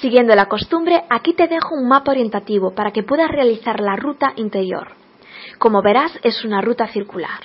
Siguiendo la costumbre, aquí te dejo un mapa orientativo para que puedas realizar la ruta interior. Como verás, es una ruta circular.